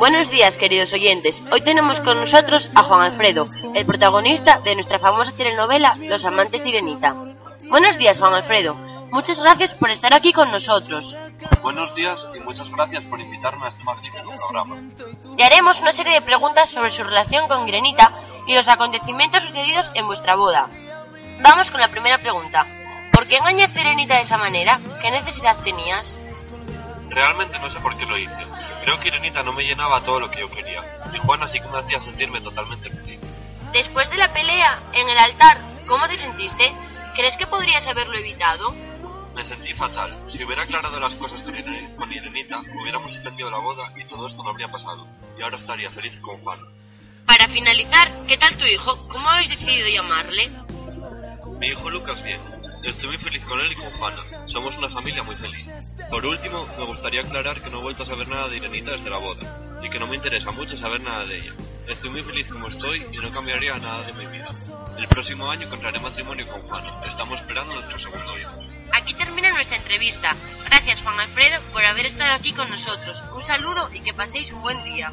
Buenos días, queridos oyentes. Hoy tenemos con nosotros a Juan Alfredo, el protagonista de nuestra famosa telenovela Los amantes de Irenita. Buenos días, Juan Alfredo. Muchas gracias por estar aquí con nosotros. Buenos días y muchas gracias por invitarme a este magnífico programa. Y haremos una serie de preguntas sobre su relación con Irenita y los acontecimientos sucedidos en vuestra boda. Vamos con la primera pregunta. ¿Por qué engañaste a Irenita de esa manera? ¿Qué necesidad tenías? Realmente no sé por qué lo hice. Creo que Irenita no me llenaba todo lo que yo quería. Y Juana sí que me hacía sentirme totalmente feliz. Después de la pelea en el altar, ¿cómo te sentiste? ¿Crees que podrías haberlo evitado? Me sentí fatal. Si hubiera aclarado las cosas con Irenita, hubiéramos suspendido la boda y todo esto no habría pasado. Y ahora estaría feliz con Juana. Para finalizar, ¿qué tal tu hijo? ¿Cómo habéis decidido llamarle? Mi hijo Lucas bien. Estoy muy feliz con él y con Juana. Somos una familia muy feliz. Por último, me gustaría aclarar que no he vuelto a saber nada de Irenita desde la boda, y que no me interesa mucho saber nada de ella. Estoy muy feliz como estoy y no cambiaría nada de mi vida. El próximo año contraré matrimonio con Juana. Estamos esperando nuestro segundo hijo. Aquí termina nuestra entrevista. Gracias Juan Alfredo por haber estado aquí con nosotros. Un saludo y que paséis un buen día.